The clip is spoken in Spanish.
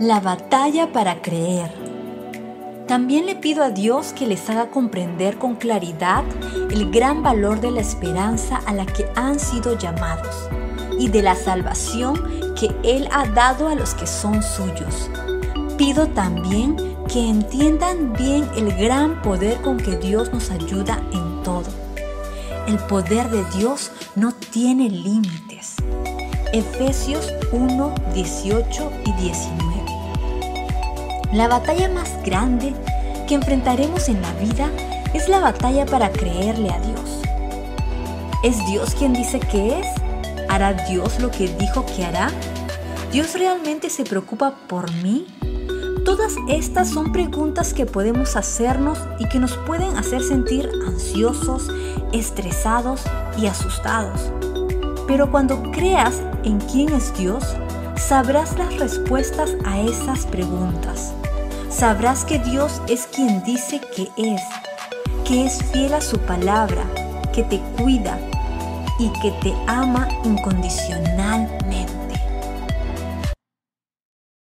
La batalla para creer. También le pido a Dios que les haga comprender con claridad el gran valor de la esperanza a la que han sido llamados y de la salvación que Él ha dado a los que son suyos. Pido también que entiendan bien el gran poder con que Dios nos ayuda en todo. El poder de Dios no tiene límites. Efesios 1, 18 y 19. La batalla más grande que enfrentaremos en la vida es la batalla para creerle a Dios. ¿Es Dios quien dice que es? ¿Hará Dios lo que dijo que hará? ¿Dios realmente se preocupa por mí? Todas estas son preguntas que podemos hacernos y que nos pueden hacer sentir ansiosos, estresados y asustados. Pero cuando creas en quién es Dios, sabrás las respuestas a esas preguntas sabrás que Dios es quien dice que es, que es fiel a su palabra, que te cuida y que te ama incondicionalmente.